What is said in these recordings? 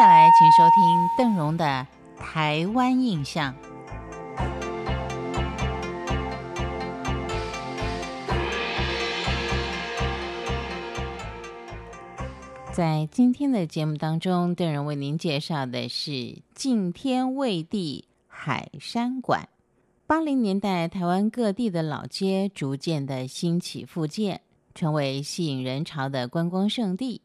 下来，请收听邓荣的《台湾印象》。在今天的节目当中，邓荣为您介绍的是敬天卫地海山馆。八零年代，台湾各地的老街逐渐的兴起复建，成为吸引人潮的观光胜地。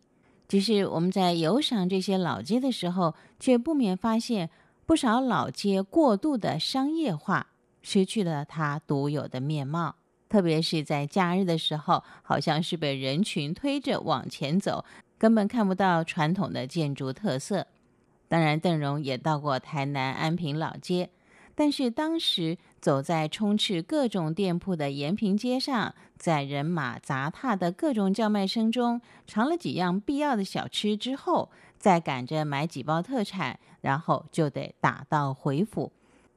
只是我们在游赏这些老街的时候，却不免发现不少老街过度的商业化，失去了它独有的面貌。特别是在假日的时候，好像是被人群推着往前走，根本看不到传统的建筑特色。当然，邓荣也到过台南安平老街。但是当时走在充斥各种店铺的延平街上，在人马杂踏的各种叫卖声中，尝了几样必要的小吃之后，再赶着买几包特产，然后就得打道回府。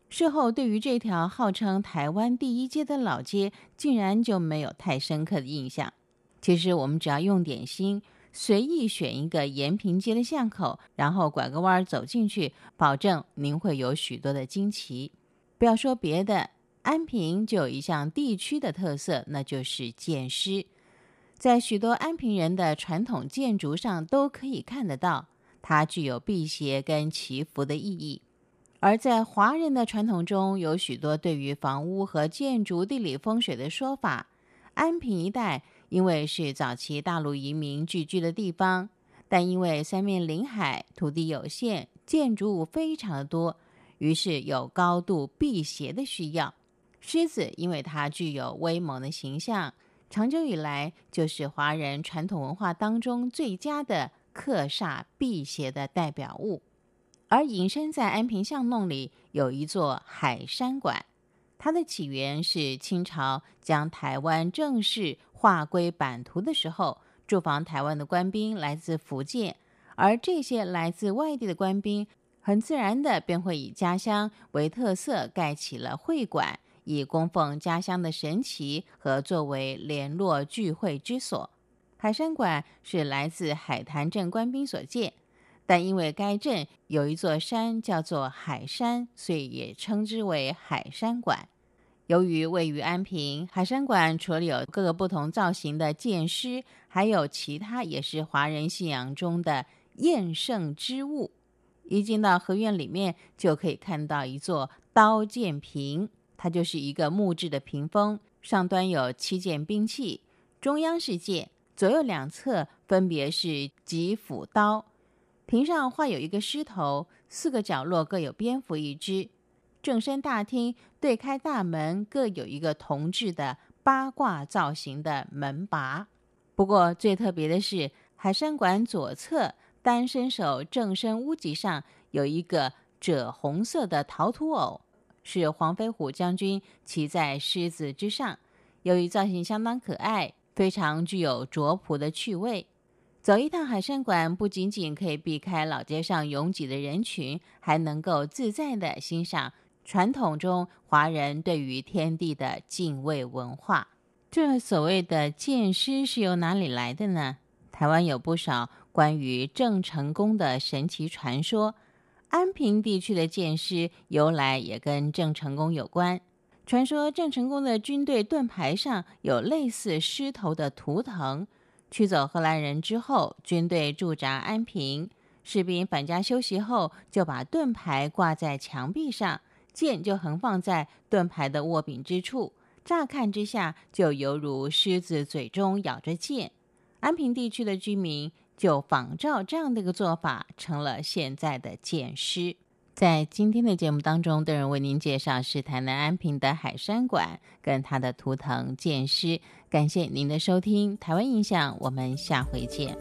事后对于这条号称台湾第一街的老街，竟然就没有太深刻的印象。其实我们只要用点心。随意选一个延平街的巷口，然后拐个弯走进去，保证您会有许多的惊奇。不要说别的，安平就有一项地区的特色，那就是建师。在许多安平人的传统建筑上都可以看得到，它具有辟邪跟祈福的意义。而在华人的传统中，有许多对于房屋和建筑地理风水的说法。安平一带。因为是早期大陆移民聚居的地方，但因为三面临海，土地有限，建筑物非常的多，于是有高度辟邪的需要。狮子因为它具有威猛的形象，长久以来就是华人传统文化当中最佳的克煞辟邪的代表物。而隐身在安平巷弄里有一座海山馆。它的起源是清朝将台湾正式划归版图的时候，驻防台湾的官兵来自福建，而这些来自外地的官兵，很自然的便会以家乡为特色，盖起了会馆，以供奉家乡的神奇和作为联络聚会之所。海山馆是来自海潭镇官兵所建。但因为该镇有一座山叫做海山，所以也称之为海山馆。由于位于安平，海山馆除了有各个不同造型的剑狮，还有其他也是华人信仰中的厌胜之物。一进到河院里面，就可以看到一座刀剑屏，它就是一个木质的屏风，上端有七件兵器，中央是剑，左右两侧分别是戟斧刀。屏上画有一个狮头，四个角落各有蝙蝠一只。正身大厅对开大门各有一个铜制的八卦造型的门把。不过最特别的是，海山馆左侧单身手正身屋脊上有一个赭红色的陶土偶，是黄飞虎将军骑在狮子之上。由于造型相当可爱，非常具有拙朴的趣味。走一趟海山馆，不仅仅可以避开老街上拥挤的人群，还能够自在地欣赏传统中华人对于天地的敬畏文化。这所谓的剑师是由哪里来的呢？台湾有不少关于郑成功的神奇传说，安平地区的剑师由来也跟郑成功有关。传说郑成功的军队盾牌上有类似狮头的图腾。驱走荷兰人之后，军队驻扎安平，士兵返家休息后，就把盾牌挂在墙壁上，剑就横放在盾牌的握柄之处。乍看之下，就犹如狮子嘴中咬着剑。安平地区的居民就仿照这样的一个做法，成了现在的剑师。在今天的节目当中，邓人为您介绍是台南安平的海山馆跟它的图腾剑师。感谢您的收听，台湾印象，我们下回见。